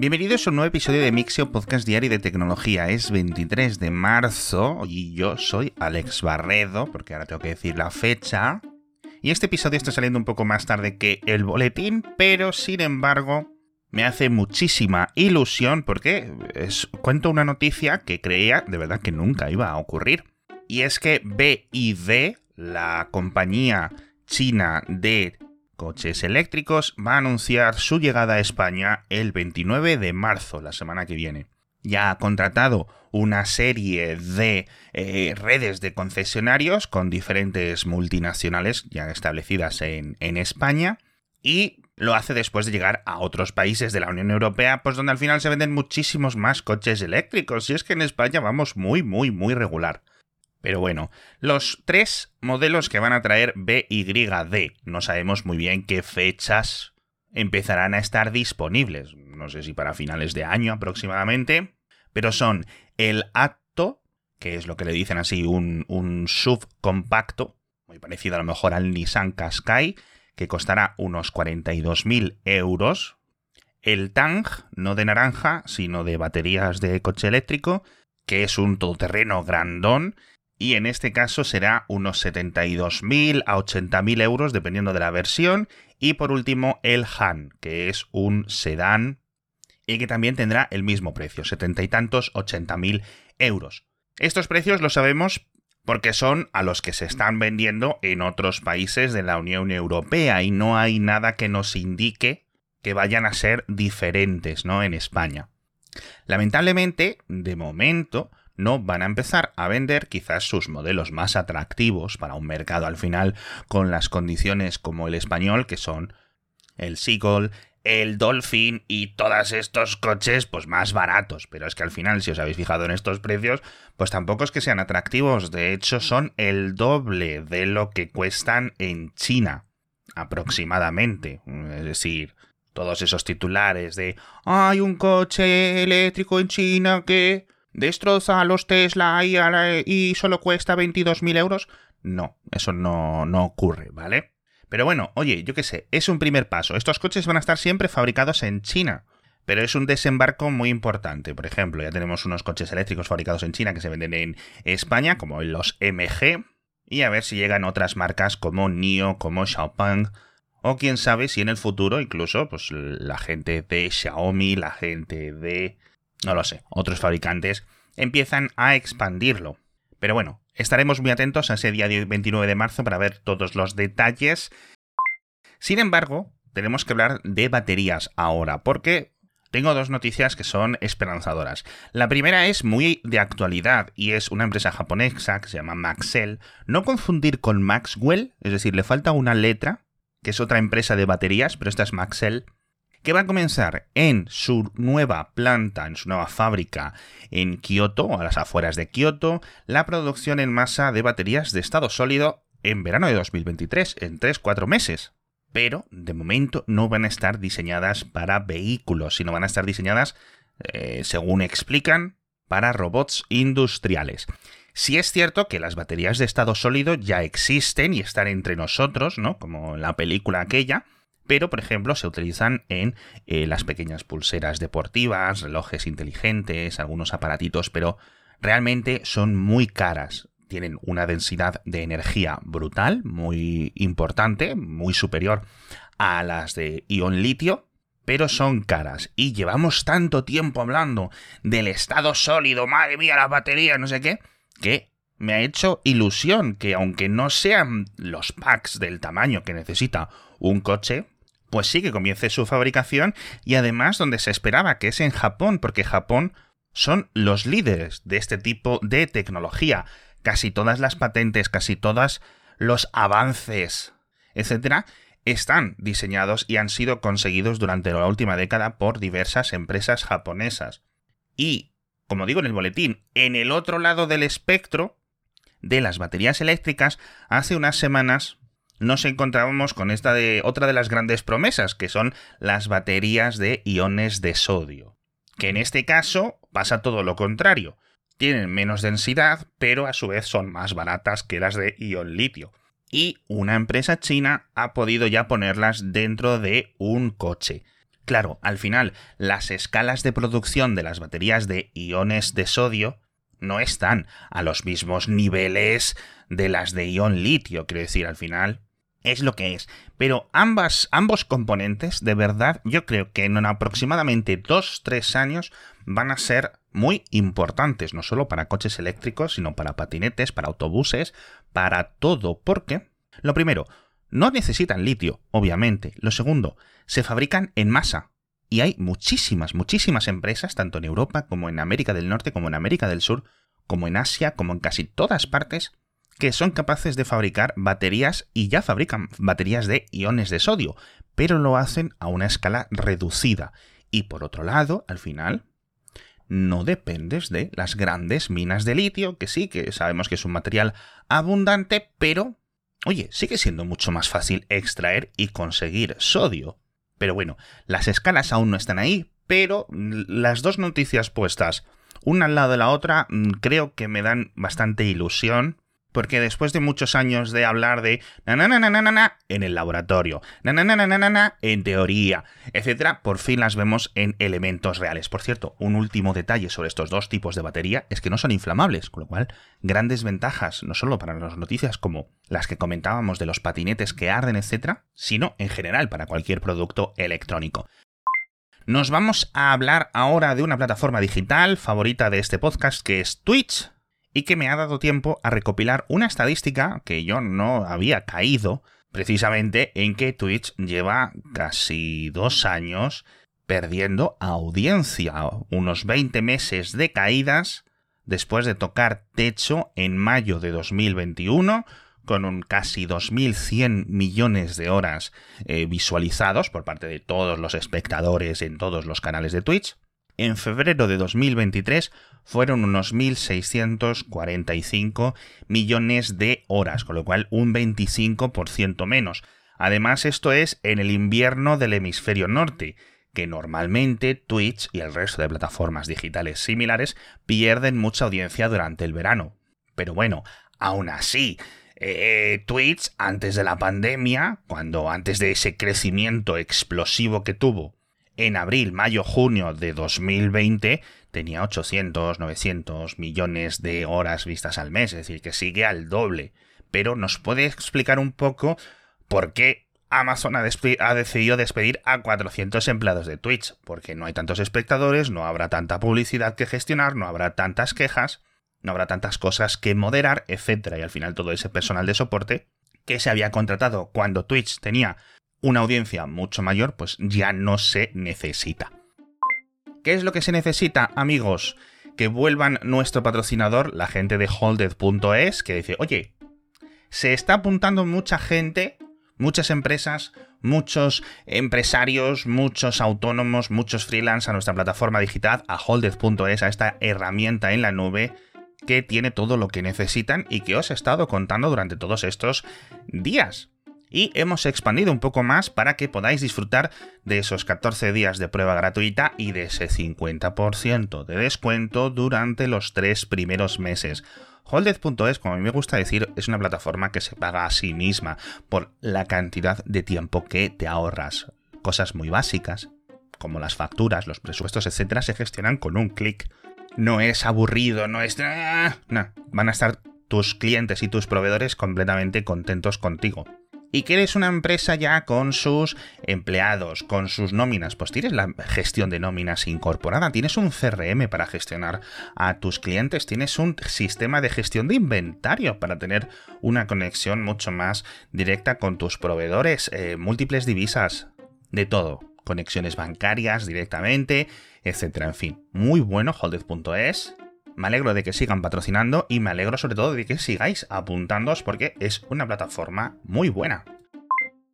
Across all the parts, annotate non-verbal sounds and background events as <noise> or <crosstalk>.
Bienvenidos a un nuevo episodio de Mixio Podcast Diario de Tecnología. Es 23 de marzo y yo soy Alex Barredo, porque ahora tengo que decir la fecha. Y este episodio está saliendo un poco más tarde que el boletín, pero sin embargo me hace muchísima ilusión porque es, cuento una noticia que creía de verdad que nunca iba a ocurrir. Y es que BID, la compañía china de coches eléctricos, va a anunciar su llegada a España el 29 de marzo, la semana que viene. Ya ha contratado una serie de eh, redes de concesionarios con diferentes multinacionales ya establecidas en, en España y lo hace después de llegar a otros países de la Unión Europea, pues donde al final se venden muchísimos más coches eléctricos. Y es que en España vamos muy, muy, muy regular. Pero bueno, los tres modelos que van a traer BYD, no sabemos muy bien qué fechas empezarán a estar disponibles. No sé si para finales de año aproximadamente. Pero son el Atto, que es lo que le dicen así, un, un subcompacto, muy parecido a lo mejor al Nissan Qashqai, que costará unos 42.000 euros. El Tang, no de naranja, sino de baterías de coche eléctrico, que es un todoterreno grandón y en este caso será unos 72.000 a 80.000 euros dependiendo de la versión. Y por último el Han, que es un sedán y que también tendrá el mismo precio, 70 y tantos, 80.000 euros. Estos precios los sabemos porque son a los que se están vendiendo en otros países de la Unión Europea y no hay nada que nos indique que vayan a ser diferentes, ¿no? En España. Lamentablemente, de momento, no van a empezar a vender quizás sus modelos más atractivos para un mercado al final con las condiciones como el español, que son el Seagull, el Dolphin y todos estos coches pues más baratos, pero es que al final si os habéis fijado en estos precios, pues tampoco es que sean atractivos, de hecho son el doble de lo que cuestan en China aproximadamente, es decir, todos esos titulares de hay un coche eléctrico en China que destroza a los Tesla y, solo cuesta 22.000 euros. No, eso no, no ocurre, ¿vale? Pero bueno, oye, yo qué sé, es un primer paso. Estos coches van a estar siempre fabricados en China. Pero es un desembarco muy importante. Por ejemplo, ya tenemos unos coches eléctricos fabricados en China que se venden en España, como los MG. Y a ver si llegan otras marcas como NIO, como Xiaopeng. O quién sabe si en el futuro incluso pues la gente de Xiaomi, la gente de no lo sé, otros fabricantes empiezan a expandirlo. Pero bueno, estaremos muy atentos a ese día 29 de marzo para ver todos los detalles. Sin embargo, tenemos que hablar de baterías ahora, porque tengo dos noticias que son esperanzadoras. La primera es muy de actualidad y es una empresa japonesa que se llama Maxell. No confundir con Maxwell, es decir, le falta una letra, que es otra empresa de baterías, pero esta es Maxell que va a comenzar en su nueva planta, en su nueva fábrica en Kioto, a las afueras de Kioto, la producción en masa de baterías de estado sólido en verano de 2023, en 3-4 meses. Pero de momento no van a estar diseñadas para vehículos, sino van a estar diseñadas, eh, según explican, para robots industriales. Si es cierto que las baterías de estado sólido ya existen y están entre nosotros, ¿no? Como en la película aquella, pero por ejemplo se utilizan en eh, las pequeñas pulseras deportivas, relojes inteligentes, algunos aparatitos, pero realmente son muy caras. Tienen una densidad de energía brutal, muy importante, muy superior a las de ion litio, pero son caras. Y llevamos tanto tiempo hablando del estado sólido, madre mía, las baterías, no sé qué, que me ha hecho ilusión que aunque no sean los packs del tamaño que necesita un coche, pues sí que comience su fabricación y además donde se esperaba, que es en Japón, porque Japón son los líderes de este tipo de tecnología. Casi todas las patentes, casi todos los avances, etcétera, están diseñados y han sido conseguidos durante la última década por diversas empresas japonesas. Y, como digo en el boletín, en el otro lado del espectro de las baterías eléctricas, hace unas semanas nos encontrábamos con esta de otra de las grandes promesas, que son las baterías de iones de sodio. Que en este caso pasa todo lo contrario. Tienen menos densidad, pero a su vez son más baratas que las de ion litio. Y una empresa china ha podido ya ponerlas dentro de un coche. Claro, al final, las escalas de producción de las baterías de iones de sodio no están a los mismos niveles de las de ion litio, quiero decir, al final es lo que es. Pero ambas, ambos componentes, de verdad, yo creo que en aproximadamente 2-3 años van a ser muy importantes, no solo para coches eléctricos, sino para patinetes, para autobuses, para todo, porque, lo primero, no necesitan litio, obviamente. Lo segundo, se fabrican en masa. Y hay muchísimas, muchísimas empresas, tanto en Europa como en América del Norte, como en América del Sur, como en Asia, como en casi todas partes, que son capaces de fabricar baterías y ya fabrican baterías de iones de sodio, pero lo hacen a una escala reducida. Y por otro lado, al final, no dependes de las grandes minas de litio, que sí, que sabemos que es un material abundante, pero, oye, sigue siendo mucho más fácil extraer y conseguir sodio. Pero bueno, las escalas aún no están ahí, pero las dos noticias puestas una al lado de la otra mm, creo que me dan bastante ilusión porque después de muchos años de hablar de na en el laboratorio, na en teoría, etcétera, por fin las vemos en elementos reales. Por cierto, un último detalle sobre estos dos tipos de batería es que no son inflamables, con lo cual grandes ventajas no solo para las noticias como las que comentábamos de los patinetes que arden, etcétera, sino en general para cualquier producto electrónico. Nos vamos a hablar ahora de una plataforma digital favorita de este podcast que es Twitch y que me ha dado tiempo a recopilar una estadística que yo no había caído, precisamente en que Twitch lleva casi dos años perdiendo audiencia, unos 20 meses de caídas después de tocar techo en mayo de 2021 con un casi 2.100 millones de horas eh, visualizados por parte de todos los espectadores en todos los canales de Twitch en febrero de 2023 fueron unos 1.645 millones de horas, con lo cual un 25% menos. Además, esto es en el invierno del hemisferio norte, que normalmente Twitch y el resto de plataformas digitales similares pierden mucha audiencia durante el verano. Pero bueno, aún así, eh, Twitch antes de la pandemia, cuando antes de ese crecimiento explosivo que tuvo en abril, mayo, junio de 2020 tenía 800, 900 millones de horas vistas al mes, es decir, que sigue al doble. Pero nos puede explicar un poco por qué Amazon ha, decidido despedir a 400 empleados de Twitch, porque no hay tantos espectadores, no habrá tanta publicidad que gestionar, no habrá tantas quejas, no habrá tantas cosas que moderar, etc. Y al final todo ese personal de soporte que se había contratado cuando Twitch tenía una audiencia mucho mayor, pues ya no se necesita. ¿Qué es lo que se necesita, amigos? Que vuelvan nuestro patrocinador, la gente de holded.es, que dice, oye, se está apuntando mucha gente, muchas empresas, muchos empresarios, muchos autónomos, muchos freelance a nuestra plataforma digital, a holded.es, a esta herramienta en la nube que tiene todo lo que necesitan y que os he estado contando durante todos estos días y hemos expandido un poco más para que podáis disfrutar de esos 14 días de prueba gratuita y de ese 50% de descuento durante los tres primeros meses. Holded.es, como a mí me gusta decir, es una plataforma que se paga a sí misma por la cantidad de tiempo que te ahorras. Cosas muy básicas, como las facturas, los presupuestos, etcétera, se gestionan con un clic. No es aburrido, no es. No, van a estar tus clientes y tus proveedores completamente contentos contigo y que eres una empresa ya con sus empleados, con sus nóminas, pues tienes la gestión de nóminas incorporada, tienes un CRM para gestionar a tus clientes, tienes un sistema de gestión de inventario para tener una conexión mucho más directa con tus proveedores, eh, múltiples divisas, de todo, conexiones bancarias directamente, etcétera, en fin, muy bueno holded.es me alegro de que sigan patrocinando y me alegro sobre todo de que sigáis apuntándoos porque es una plataforma muy buena.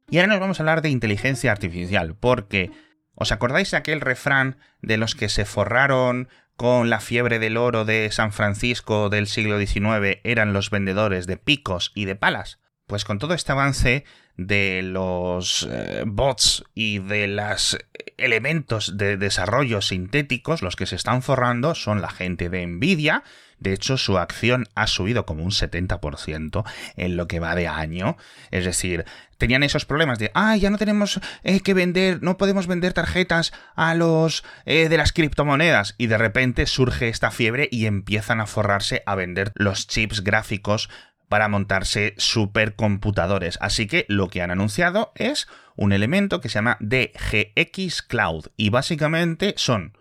Y ahora nos vamos a hablar de inteligencia artificial, porque ¿os acordáis de aquel refrán de los que se forraron con la fiebre del oro de San Francisco del siglo XIX eran los vendedores de picos y de palas? Pues con todo este avance de los eh, bots y de los elementos de desarrollo sintéticos, los que se están forrando son la gente de Nvidia. De hecho, su acción ha subido como un 70% en lo que va de año. Es decir, tenían esos problemas de, ah, ya no tenemos eh, que vender, no podemos vender tarjetas a los eh, de las criptomonedas. Y de repente surge esta fiebre y empiezan a forrarse a vender los chips gráficos para montarse supercomputadores. Así que lo que han anunciado es un elemento que se llama DGX Cloud y básicamente son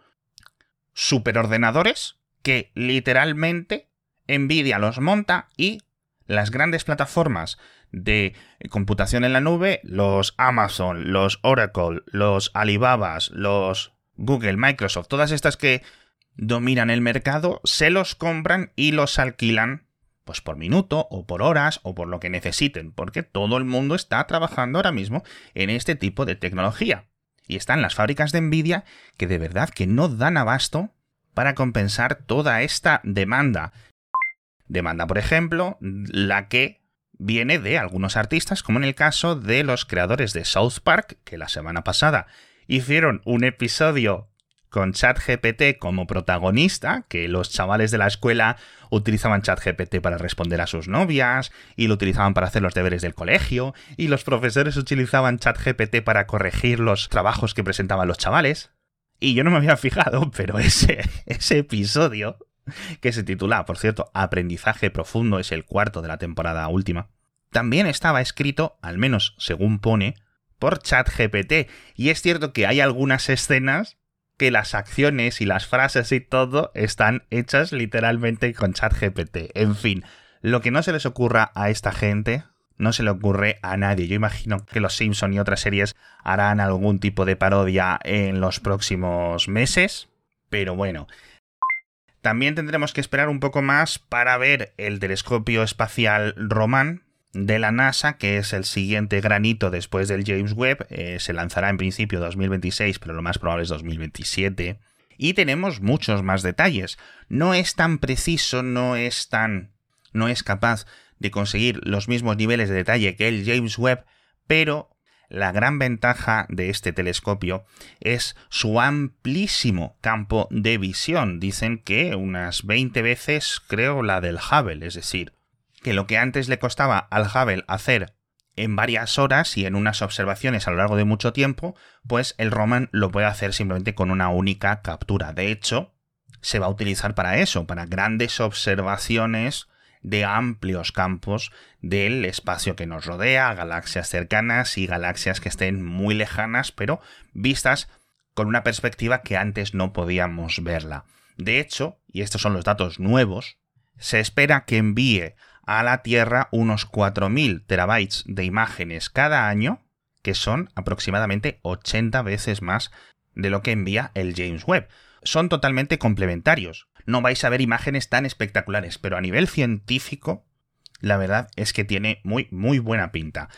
superordenadores que literalmente Nvidia los monta y las grandes plataformas de computación en la nube, los Amazon, los Oracle, los Alibabas, los Google, Microsoft, todas estas que dominan el mercado, se los compran y los alquilan pues por minuto o por horas o por lo que necesiten, porque todo el mundo está trabajando ahora mismo en este tipo de tecnología. Y están las fábricas de Nvidia que de verdad que no dan abasto para compensar toda esta demanda. Demanda, por ejemplo, la que viene de algunos artistas, como en el caso de los creadores de South Park, que la semana pasada hicieron un episodio con ChatGPT como protagonista, que los chavales de la escuela utilizaban ChatGPT para responder a sus novias, y lo utilizaban para hacer los deberes del colegio, y los profesores utilizaban ChatGPT para corregir los trabajos que presentaban los chavales. Y yo no me había fijado, <laughs> pero ese, ese episodio, que se titula, por cierto, Aprendizaje Profundo, es el cuarto de la temporada última, también estaba escrito, al menos según pone, por ChatGPT. Y es cierto que hay algunas escenas que las acciones y las frases y todo están hechas literalmente con ChatGPT. En fin, lo que no se les ocurra a esta gente, no se le ocurre a nadie. Yo imagino que los Simpson y otras series harán algún tipo de parodia en los próximos meses, pero bueno. También tendremos que esperar un poco más para ver el telescopio espacial Roman, de la NASA, que es el siguiente granito después del James Webb. Eh, se lanzará en principio 2026, pero lo más probable es 2027. Y tenemos muchos más detalles. No es tan preciso, no es tan. no es capaz de conseguir los mismos niveles de detalle que el James Webb, pero la gran ventaja de este telescopio es su amplísimo campo de visión. Dicen que unas 20 veces, creo, la del Hubble, es decir, que lo que antes le costaba al Hubble hacer en varias horas y en unas observaciones a lo largo de mucho tiempo, pues el Roman lo puede hacer simplemente con una única captura. De hecho, se va a utilizar para eso, para grandes observaciones de amplios campos del espacio que nos rodea, galaxias cercanas y galaxias que estén muy lejanas, pero vistas con una perspectiva que antes no podíamos verla. De hecho, y estos son los datos nuevos, se espera que envíe a la Tierra unos 4.000 terabytes de imágenes cada año, que son aproximadamente 80 veces más de lo que envía el James Webb. Son totalmente complementarios. No vais a ver imágenes tan espectaculares, pero a nivel científico, la verdad es que tiene muy, muy buena pinta.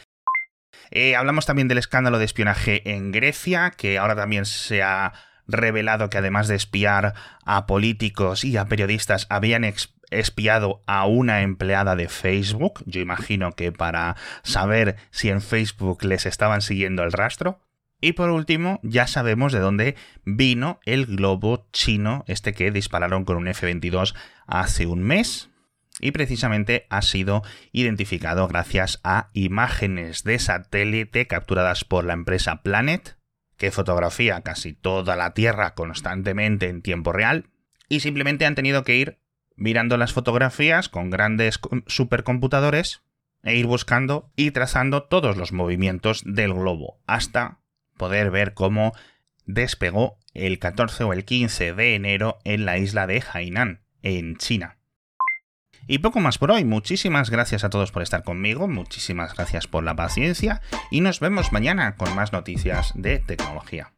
Eh, hablamos también del escándalo de espionaje en Grecia, que ahora también se ha revelado que además de espiar a políticos y a periodistas, habían espiado a una empleada de Facebook, yo imagino que para saber si en Facebook les estaban siguiendo el rastro. Y por último, ya sabemos de dónde vino el globo chino, este que dispararon con un F-22 hace un mes. Y precisamente ha sido identificado gracias a imágenes de satélite capturadas por la empresa Planet, que fotografía casi toda la Tierra constantemente en tiempo real. Y simplemente han tenido que ir mirando las fotografías con grandes supercomputadores e ir buscando y trazando todos los movimientos del globo hasta poder ver cómo despegó el 14 o el 15 de enero en la isla de Hainan, en China. Y poco más por hoy, muchísimas gracias a todos por estar conmigo, muchísimas gracias por la paciencia y nos vemos mañana con más noticias de tecnología.